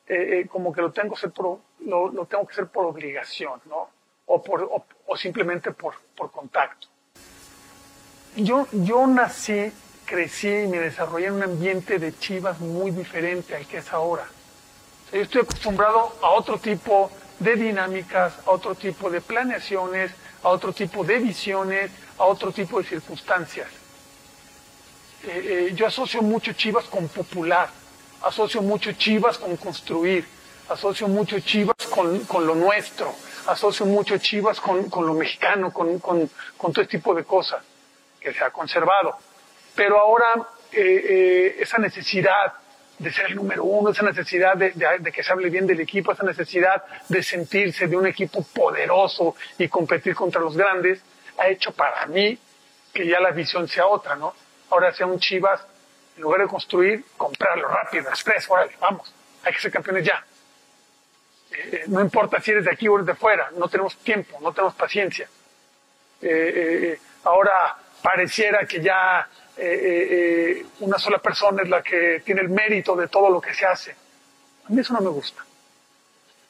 eh, como que lo tengo, que ser por, lo, tengo que hacer por obligación, ¿no? O, por, o simplemente por, por contacto. Yo, yo nací crecí y me desarrollé en un ambiente de chivas muy diferente al que es ahora. yo estoy acostumbrado a otro tipo de dinámicas, a otro tipo de planeaciones, a otro tipo de visiones, a otro tipo de circunstancias. Eh, eh, yo asocio mucho Chivas con popular, asocio mucho Chivas con construir, asocio mucho Chivas con, con lo nuestro, asocio mucho Chivas con, con lo mexicano, con, con, con todo este tipo de cosas que se ha conservado. Pero ahora eh, esa necesidad de ser el número uno, esa necesidad de, que se hable bien del equipo, esa necesidad de sentirse de un equipo poderoso y competir contra los grandes, ha hecho para mí que ya la visión sea otra, ¿no? Ahora sea un Chivas, en lugar de construir, comprarlo rápido, express, órale, vamos, hay que ser campeones ya. Eh, no importa si eres de aquí o eres de fuera, no tenemos tiempo, no tenemos paciencia. ahora pareciera que ya eh, eh, eh, una sola persona es la que tiene el mérito de todo lo que se hace. A mí eso no me gusta.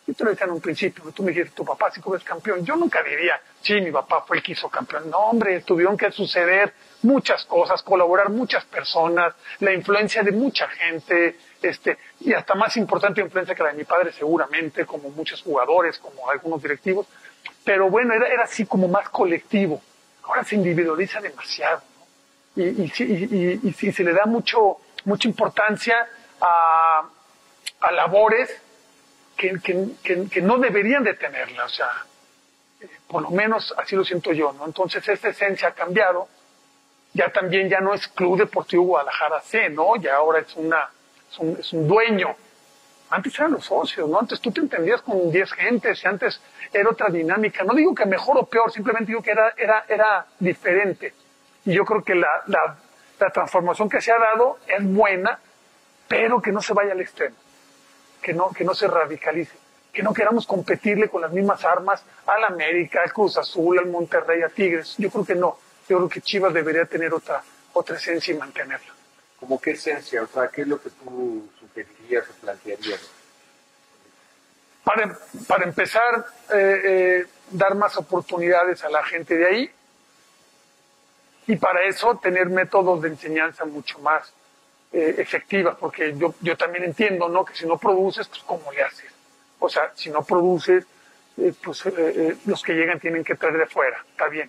Yo te lo decía en un principio, tú me dijiste, tu papá sí es campeón. Yo nunca diría, sí, mi papá fue el que hizo campeón. No, hombre, tuvieron que suceder muchas cosas, colaborar muchas personas, la influencia de mucha gente, este, y hasta más importante influencia que la de mi padre seguramente, como muchos jugadores, como algunos directivos. Pero bueno, era, era así como más colectivo. Ahora se individualiza demasiado y, y, y, se le da mucho, mucha importancia a, a labores que, que, que, no deberían de tenerla, o sea, eh, por lo menos así lo siento yo, ¿no? Entonces esta esencia ha cambiado, ya también ya no es Club Deportivo Guadalajara C, ¿no? Ya ahora es una, es un, es un dueño. Antes eran los socios, ¿no? Antes tú te entendías con 10 gentes y antes era otra dinámica. No digo que mejor o peor, simplemente digo que era, era, era diferente. Y yo creo que la, la, la transformación que se ha dado es buena, pero que no se vaya al extremo, que no, que no se radicalice, que no queramos competirle con las mismas armas al América, al Cruz Azul, al Monterrey, a Tigres. Yo creo que no. Yo creo que Chivas debería tener otra, otra esencia y mantenerla. ¿Cómo qué esencia? O sea, ¿qué es lo que tú sugerirías o plantearías? Para, para empezar, eh, eh, dar más oportunidades a la gente de ahí y para eso tener métodos de enseñanza mucho más eh, efectivos, porque yo, yo también entiendo, ¿no? Que si no produces, pues ¿cómo le haces? O sea, si no produces, eh, pues eh, eh, los que llegan tienen que traer de fuera, está bien.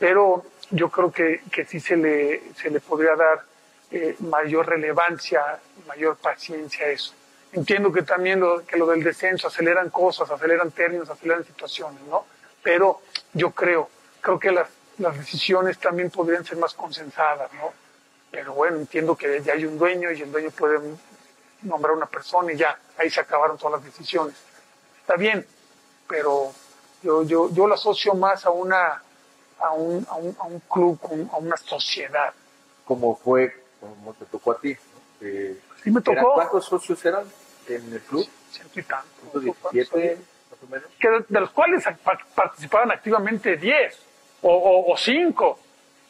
Pero yo creo que, que sí se le, se le podría dar eh, mayor relevancia, mayor paciencia a eso. Entiendo que también lo, que lo del descenso aceleran cosas, aceleran términos, aceleran situaciones, ¿no? Pero yo creo, creo que las, las decisiones también podrían ser más consensadas, ¿no? Pero bueno, entiendo que ya hay un dueño y el dueño puede nombrar una persona y ya, ahí se acabaron todas las decisiones. Está bien, pero yo, yo, yo lo asocio más a una, a un, a un, a un club, a una sociedad. ¿Cómo fue, como te tocó a ti? ¿no? Eh, Sí me ¿eran- tocó ¿Cuántos socios eran en el club? ciento y tanto. ¿117 más o menos? que de, de los cuales pa- participaban activamente 10 o, o, o 5,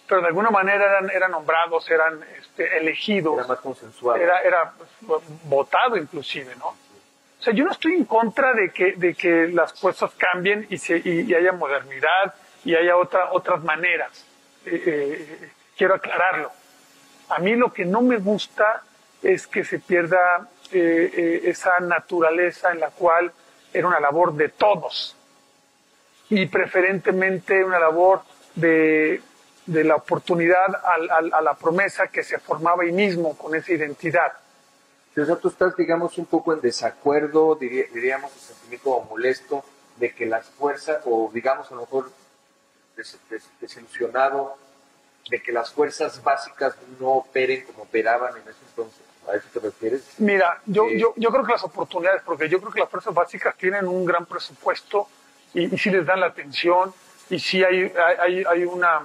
pero de alguna manera eran, eran nombrados, eran este, elegidos, Era más consensuado. era, era votado inclusive, ¿no? O sea, yo no estoy en contra de que, de que las cosas cambien y, se, y, y haya modernidad y haya otra, otras maneras. Eh, eh, quiero aclararlo. A mí lo que no me gusta es que se pierda eh, eh, esa naturaleza en la cual era una labor de todos y preferentemente una labor de, de la oportunidad al- al- a la promesa que se formaba ahí mismo con esa identidad. O sea, tú estás, digamos, un poco en desacuerdo, diría- diríamos, el sentimiento molesto de que las fuerzas, o digamos, a lo mejor des- des- desilusionado de que las fuerzas básicas no operen como operaban en ese entonces. ¿A eso te refieres? Mira, yo, Sí. yo, yo creo que las oportunidades, porque yo creo que las fuerzas básicas tienen un gran presupuesto y, sí les dan la atención y hay, hay, hay- hay una...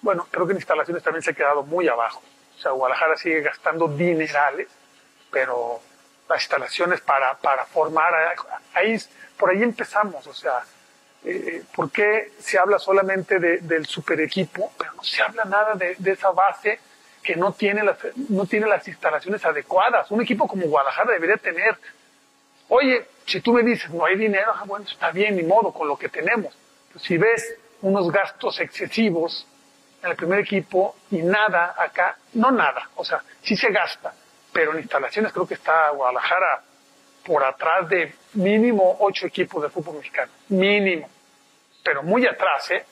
Bueno, creo que en instalaciones también se ha quedado muy abajo. O sea, Guadalajara sigue gastando dinerales, pero las instalaciones para, para formar, ahí, por ahí empezamos. O sea, eh, ¿por qué se habla solamente de- del super equipo, pero no se habla nada de, de esa base que no tiene, las, no tiene las instalaciones adecuadas? Un equipo como Guadalajara debería tener. Oye, si tú me dices, no hay dinero, ah, bueno, está bien, ni modo, con lo que tenemos. Pero si ves unos gastos excesivos en el primer equipo y nada acá, no nada, o sea, sí se gasta, pero en instalaciones creo que está Guadalajara por atrás de mínimo ocho equipos de fútbol mexicano, mínimo, pero muy atrás, ¿eh?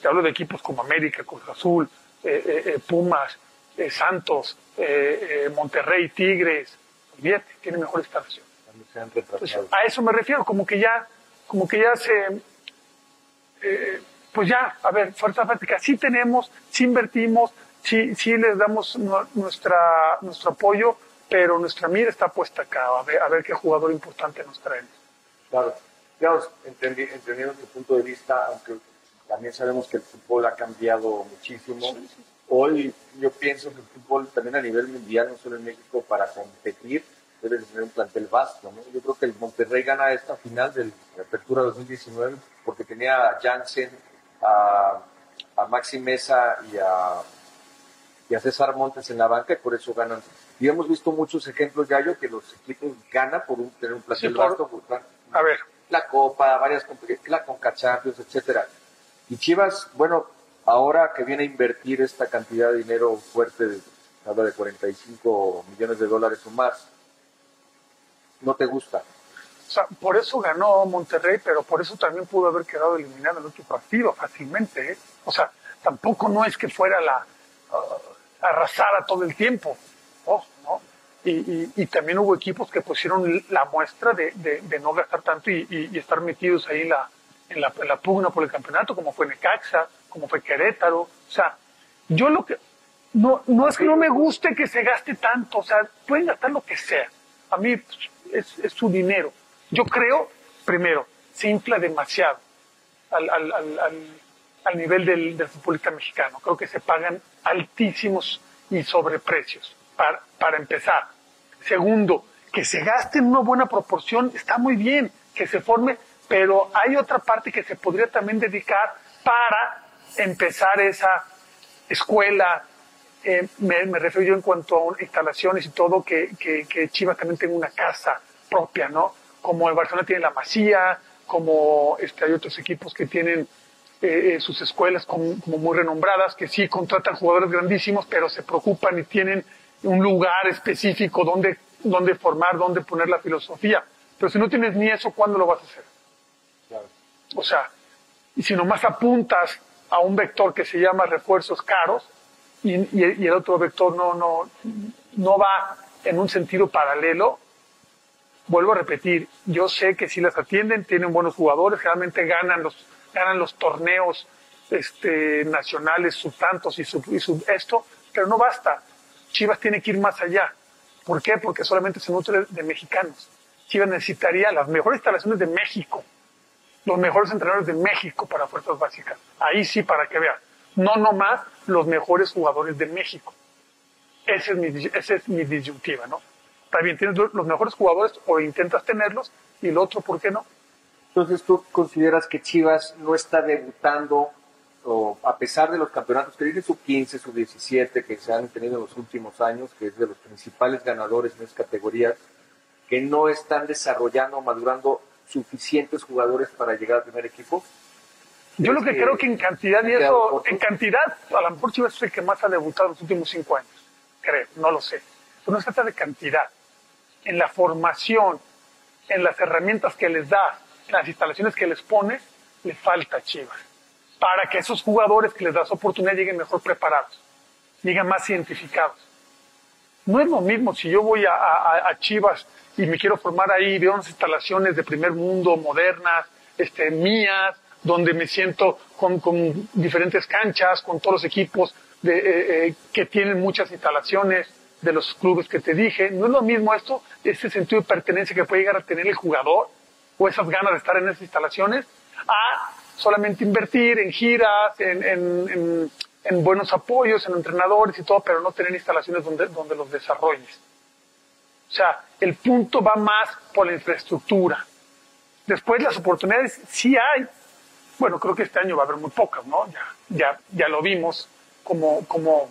Te hablo de equipos como América, Cruz Azul, eh, eh, eh, Pumas, eh, Santos, eh, eh, Monterrey, Tigres, tiene mejor instalación. Pues, a eso me refiero, como que ya, como que ya se, eh, pues ya, a ver, fuerza práctica, sí tenemos, sí invertimos, sí, sí les damos nu- nuestra, nuestro apoyo, pero nuestra mira está puesta acá, a ver, a ver qué jugador importante nos traemos. Claro, digamos, entendi- entendiendo tu punto de vista, aunque también sabemos que el fútbol ha cambiado muchísimo. Hoy yo pienso que el fútbol también a nivel mundial, no solo en México, para competir, debe de tener un plantel vasto. ¿no? Yo creo que el Monterrey gana esta final de la Apertura 2019 porque tenía a Jansen, a, a Maxi Mesa y a, y a César Montes en la banca y por eso ganan. Y hemos visto muchos ejemplos, Yayo, que los equipos ganan por un- tener un plantel Sí, vasto. por- A ver, la Copa, varias la Conca Champions, etcétera. Y Chivas, bueno, ahora que viene a invertir esta cantidad de dinero fuerte, habla de 45 millones de dólares o más, no te gusta. o sea, por eso ganó Monterrey, pero por eso también pudo haber quedado eliminado en otro partido fácilmente. ¿eh? O sea, tampoco no es que fuera la uh, arrasara todo el tiempo. ¿no? Y, y- y también hubo equipos que pusieron la muestra de, de- no gastar tanto y, y- estar metidos ahí en la, en, la, en la pugna por el campeonato, como fue Necaxa, como fue Querétaro. O sea, yo lo que... No, no es que no me guste que se gaste tanto, o sea, pueden gastar lo que sea. A mí pues, es, es su dinero. Yo creo, primero, se infla demasiado al, al, al, al, nivel del, del futbolista mexicano. Creo que se pagan altísimos y sobreprecios, para, para empezar. Segundo, que se gaste en una buena proporción está muy bien, que se forme, pero hay otra parte que se podría también dedicar para empezar esa escuela, eh, me, me, refiero yo en cuanto a instalaciones y todo, que, que, que Chivas también tenga una casa propia, ¿no? Como el Barcelona tiene la Masía, como este, hay otros equipos que tienen eh, eh, sus escuelas como, como, muy renombradas, que sí contratan jugadores grandísimos, pero se preocupan y tienen un lugar específico donde, donde formar, donde poner la filosofía. Pero si no tienes ni eso, ¿cuándo lo vas a hacer? Claro. O sea, y si nomás apuntas a un vector que se llama refuerzos caros y, el otro vector no, no, no va en un sentido paralelo, vuelvo a repetir, yo sé que si las atienden, tienen buenos jugadores, generalmente ganan los, ganan los torneos este, nacionales, sus tantos y su, y esto, pero no basta. Chivas tiene que ir más allá. ¿Por qué? Porque solamente se nutre de mexicanos. Chivas necesitaría las mejores instalaciones de México, los mejores entrenadores de México para fuerzas básicas. Ahí sí, para que vean. No nomás los mejores jugadores de México. Esa es mi, esa es mi disyuntiva, ¿no? También tienes los mejores jugadores o intentas tenerlos y el otro, ¿por qué no? Entonces, ¿tú consideras que Chivas no está debutando, o a pesar de los campeonatos que tiene su 15, su 17, que se han tenido en los últimos años, que es de los principales ganadores en esas categorías, que no están desarrollando o madurando suficientes jugadores para llegar al primer equipo? Yo lo que, que creo que en cantidad, y eso, en cantidad, a lo mejor Chivas es el que más ha debutado en los últimos cinco años, creo, no lo sé. Pero no se trata de cantidad, en la formación, en las herramientas que les da, las instalaciones que les pones, le falta Chivas. Para que esos jugadores que les das oportunidad lleguen mejor preparados, lleguen más identificados. No es lo mismo si yo voy a, a, a Chivas y me quiero formar ahí, veo unas instalaciones de primer mundo, modernas, este, mías, donde me siento con, con diferentes canchas, con todos los equipos de, eh, eh, que tienen muchas instalaciones de los clubes que te dije. No es lo mismo esto, ese sentido de pertenencia que puede llegar a tener el jugador, o esas ganas de estar en esas instalaciones, a solamente invertir en giras, en, en, en, en buenos apoyos, en entrenadores y todo, pero no tener instalaciones donde, donde los desarrolles. O sea, el punto va más por la infraestructura. Después las oportunidades sí hay. Bueno, creo que este año va a haber muy pocas, ¿no? Ya, ya, ya lo vimos como, como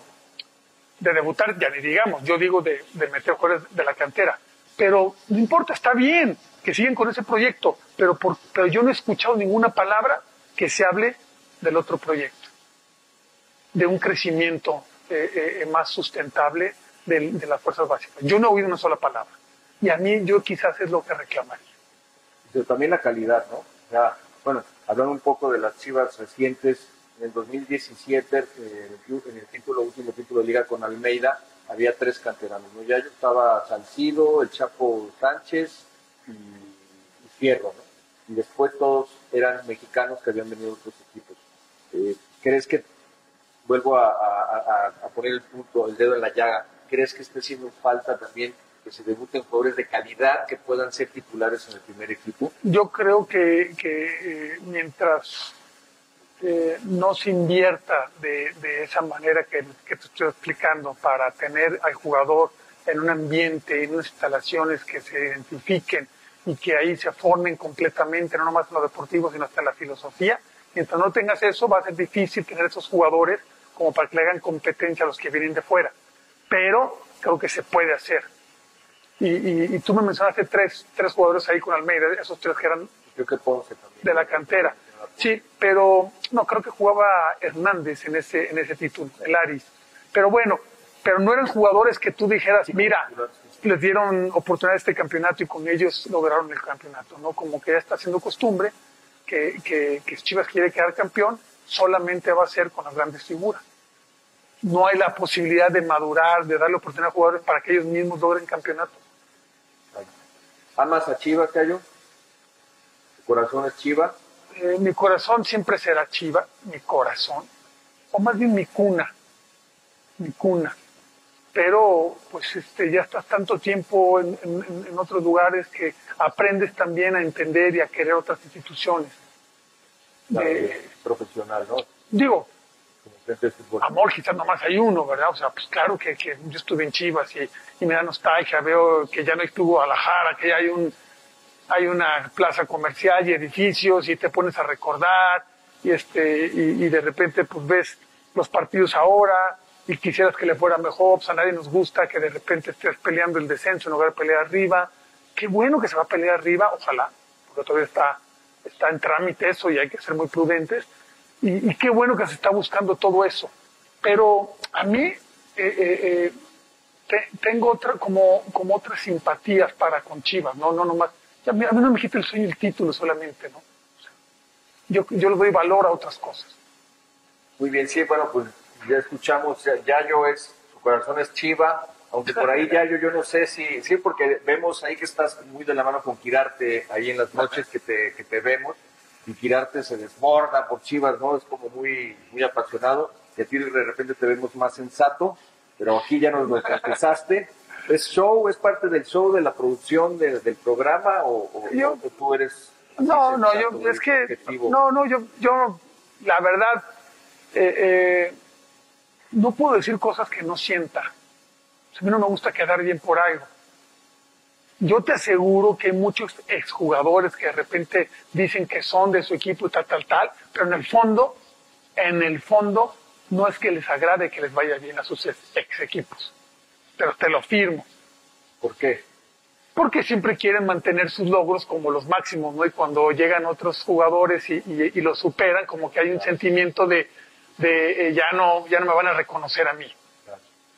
de debutar, ya ni digamos, yo digo de, de meter jugadores de la cantera. Pero no importa, está bien que siguen con ese proyecto, pero, por, pero yo no he escuchado ninguna palabra que se hable del otro proyecto, de un crecimiento eh, eh, más sustentable de, de, las fuerzas básicas. Yo no he oído una sola palabra. Y a mí yo quizás es lo que reclamaría. Pero también la calidad, ¿no? Sea, bueno, hablando un poco de las chivas recientes, en el 2017, eh, en el título, último título de liga con Almeida, había tres canteranos, ¿no? Ya estaba Salcido, el Chapo Sánchez y, Fierro, ¿no? Y después todos eran mexicanos que habían venido de otros equipos. Eh, ¿Crees que, vuelvo a, a, a, poner el punto, el dedo en la llaga, ¿crees que esté haciendo falta también que se debuten jugadores de calidad que puedan ser titulares en el primer equipo? Yo creo que, que eh, mientras eh, no se invierta de, de esa manera que, te estoy explicando para tener al jugador en un ambiente, en unas instalaciones que se identifiquen y que ahí se formen completamente, no nomás en lo deportivo, sino hasta en la filosofía. Mientras no tengas eso, va a ser difícil tener esos jugadores como para que le hagan competencia a los que vienen de fuera. Pero creo que se puede hacer. Y, y, y tú me mencionaste tres, tres jugadores ahí con Almeida, esos tres que eran Creo que Ponce también. de la cantera. Sí, pero no, creo que jugaba Hernández en ese, en ese título, el Aris. Pero bueno, pero no eran jugadores que tú dijeras, mira, les dieron oportunidad a este campeonato y con ellos lograron el campeonato, ¿no? Como que ya está siendo costumbre que, que, que Chivas quiere quedar campeón, solamente va a ser con las grandes figuras. No hay la posibilidad de madurar, de darle oportunidad a jugadores para que ellos mismos logren campeonato. ¿Amas a Chivas, Cayo? ¿Tu corazón es Chivas? Eh, mi corazón siempre será Chiva, mi corazón, o más bien mi cuna, mi cuna. Pero pues este, ya estás tanto tiempo en, en, en, otros lugares que aprendes también a entender y a querer otras instituciones. Claro, eh, profesional, ¿no? Digo, amor quizás nomás hay uno, ¿verdad? O sea, pues claro que, que yo estuve en Chivas y, y, me da nostalgia, veo que ya no estuvo Guadalajara, que ya hay un hay una plaza comercial y edificios y te pones a recordar y este y, y de repente pues ves los partidos ahora y quisieras que le fuera mejor, pues a nadie nos gusta que de repente estés peleando el descenso en lugar de pelear arriba. Qué bueno que se va a pelear arriba, ojalá, porque todavía está, está en trámite eso y hay que ser muy prudentes. Y, qué bueno que se está buscando todo eso. Pero a mí eh, eh, eh, tengo otra, como, como otras simpatías para con Chivas, no, no nomás. A mí, a mí no me quita el sueño el título solamente, ¿no? yo, yo le doy valor a otras cosas. Muy bien, sí, bueno, pues ya escuchamos, Yayo es, su corazón es Chiva, aunque por ahí Yayo yo no sé si, sí, porque vemos ahí que estás muy de la mano con Quirarte ahí en las noches que te, que te vemos, y Quirarte se desborda por Chivas, ¿no? Es como muy, muy apasionado, y a ti de repente te vemos más sensato, pero aquí ya nos lo expresaste. (laughs) ¿Es show, es parte del show, de la producción del programa, o, o, o tú eres no, no, yo, es que, no, no, yo, yo, la verdad, eh, eh, no puedo decir cosas que no sienta. A mí no me gusta quedar bien por algo. Yo te aseguro que hay muchos exjugadores que de repente dicen que son de su equipo y tal, tal, tal, pero en el fondo, en el fondo, no es que les agrade que les vaya bien a sus ex equipos. Pero te lo firmo. ¿Por qué? porque siempre quieren mantener sus logros como los máximos, ¿no? Y cuando llegan otros jugadores y, y, los superan, como que hay un sentimiento de, de eh, ya no ya no me van a reconocer a mí.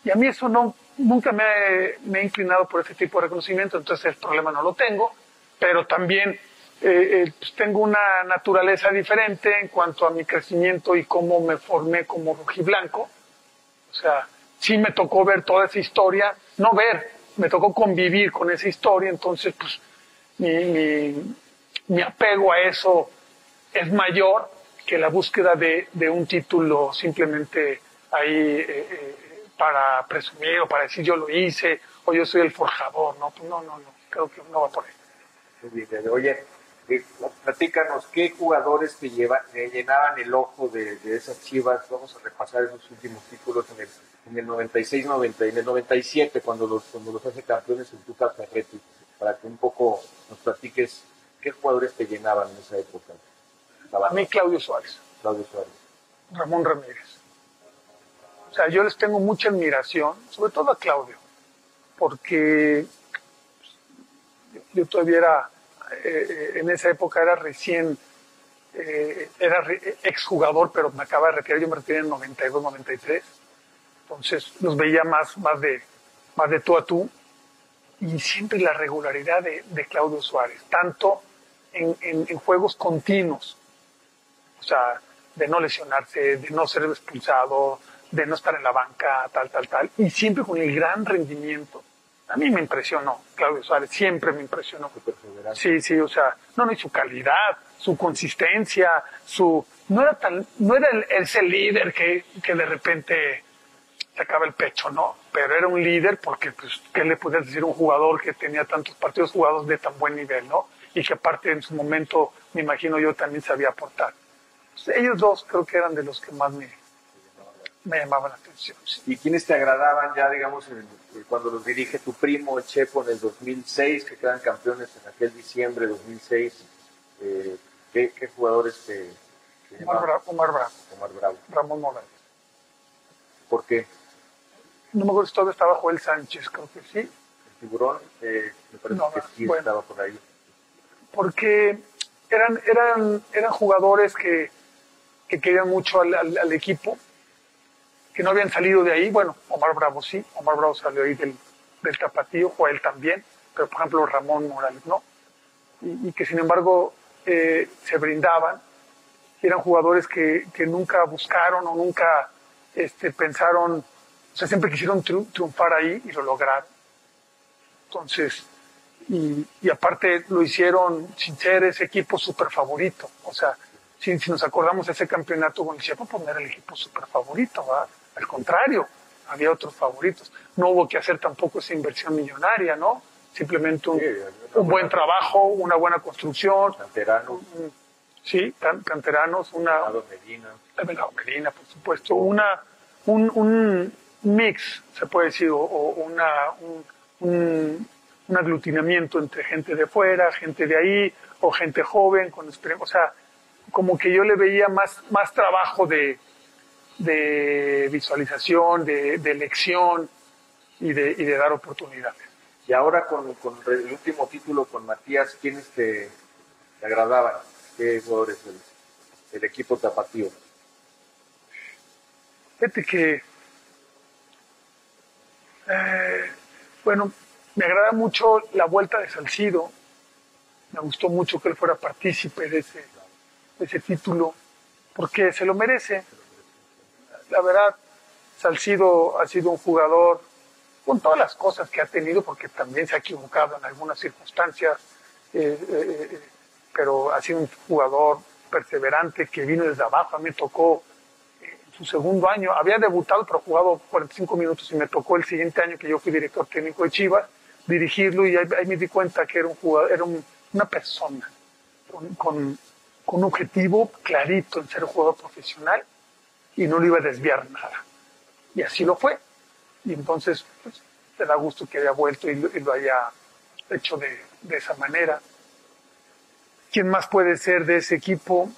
Y a mí eso no nunca me, he inclinado por ese tipo de reconocimiento, entonces el problema no lo tengo, pero también eh, eh, pues tengo una naturaleza diferente en cuanto a mi crecimiento y cómo me formé como rojiblanco. O sea, sí me tocó ver toda esa historia, no ver, me tocó convivir con esa historia, entonces pues mi, mi, apego a eso es mayor que la búsqueda de, de un título simplemente ahí eh, eh, para presumir o para decir yo lo hice o yo soy el forjador, no, pues no, no, no, creo que no va por ahí. Oye, eh, platícanos, ¿qué jugadores te, lleva, te llenaban el ojo de, de, esas chivas? Vamos a repasar esos últimos títulos en el en el 96-90, en el 97, cuando los, cuando los hace campeones en Tuca Ferretti, para que un poco nos platiques qué jugadores te llenaban en esa época. A mí Claudio Suárez. Claudio Suárez. Ramón Ramírez. Sea, yo les tengo mucha admiración, sobre todo a Claudio, porque yo todavía era, eh, en esa época era recién, eh, era exjugador, pero me acaba de retirar, yo me retiré en 92, 93 entonces los veía más, más, de, más de tú a tú y siempre la regularidad de, de Claudio Suárez, tanto en, en, en, juegos continuos, o sea, de no lesionarse, de no ser expulsado, de no estar en la banca, tal, tal, tal, y siempre con el gran rendimiento. A mí me impresionó Claudio Suárez, siempre me impresionó. Sí, sí, o sea, no, no, y su calidad, su consistencia, su, no era tan, no era el, ese líder que, que de repente sacaba el pecho, ¿no? Pero era un líder porque, pues, ¿qué le podías decir a un jugador que tenía tantos partidos jugados de tan buen nivel, ¿no? Y que aparte en su momento, me imagino yo, también sabía aportar. Pues, ellos dos creo que eran de los que más me, me llamaban la atención. ¿Y quiénes te agradaban ya, digamos, cuando los dirige tu primo, el Chepo, en el 2006, que quedan campeones en aquel diciembre de 2006? Eh, ¿qué, ¿qué, jugadores te, te Omar, Bravo, Omar Bravo. Omar Bravo. Ramón Morales. ¿Por qué? no me acuerdo si todavía estaba Joel Sánchez, creo que sí. El tiburón, eh, me parece que sí estaba por ahí. Porque eran, eran, eran jugadores que, que querían mucho al, al, equipo, que no habían salido de ahí. Bueno, Omar Bravo sí, Omar Bravo salió ahí del, del Tapatío, Joel también, pero por ejemplo Ramón Morales no. Y, que sin embargo eh, se brindaban, eran jugadores que, que nunca buscaron o nunca este, pensaron o sea, siempre quisieron triunfar ahí y lo lograron. Entonces, y, aparte lo hicieron sin ser ese equipo súper favorito. O sea, si, si, nos acordamos de ese campeonato con el pues no era el equipo súper favorito, ¿verdad? Al contrario, había otros favoritos. No hubo que hacer tampoco esa inversión millonaria, ¿no? Simplemente un, un buen trabajo, una buena construcción. Canteranos. Sí, canteranos, una... Medina. Medina, por supuesto. Una, un, un, mix, se puede decir, o, una, un, un, aglutinamiento entre gente de fuera, gente de ahí, o gente joven con experiencia. O sea, como que yo le veía más, más trabajo de, de visualización, de, elección y de, y de dar oportunidades. Y ahora con, con, el último título con Matías, ¿quiénes te, te agradaban? ¿Qué jugadores del, equipo tapatío? Fíjate que, eh, bueno, me agrada mucho la vuelta de Salcido. Me gustó mucho que él fuera partícipe de ese, de ese título, porque se lo merece. La verdad, Salcido ha sido un jugador con todas las cosas que ha tenido, porque también se ha equivocado en algunas circunstancias, eh, eh, eh, pero ha sido un jugador perseverante que vino desde abajo. A mí me tocó en su segundo año, había debutado, pero jugado 45 minutos y me tocó el siguiente año que yo fui director técnico de Chivas, dirigirlo y ahí, me di cuenta que era un jugador, era una persona con, con, con un objetivo clarito en ser un jugador profesional y no le iba a desviar nada. Y así lo fue. Y entonces, pues, te da gusto que haya vuelto y lo, haya hecho de, de, esa manera. ¿Quién más puede ser de ese equipo?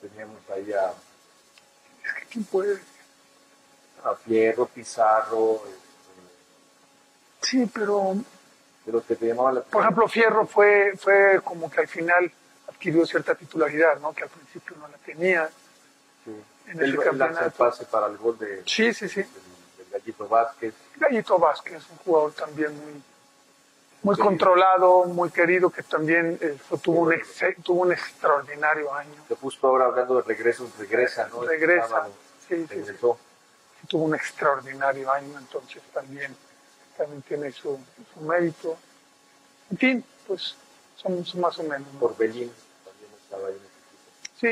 Teníamos ahí a... Es que ¿quién puede? A Fierro, Pizarro. Este, sí, pero... Pero que te llamaba la Por ejemplo, Fierro fue, fue como que al final adquirió cierta titularidad, ¿no? Que al principio no la tenía. Sí en el, el pase para el gol de, sí, sí, sí. Gallito Vázquez. Gallito Vázquez, un jugador también muy, muy controlado, muy querido, que también eh, tuvo, un tuvo un extraordinario año. Se justo ahora hablando de regresos, regresa, ¿no? Regresa, sí, sí, Tuvo un extraordinario año, entonces también, también tiene su, su mérito. En fin, pues son, más o menos. Por Belín Sí,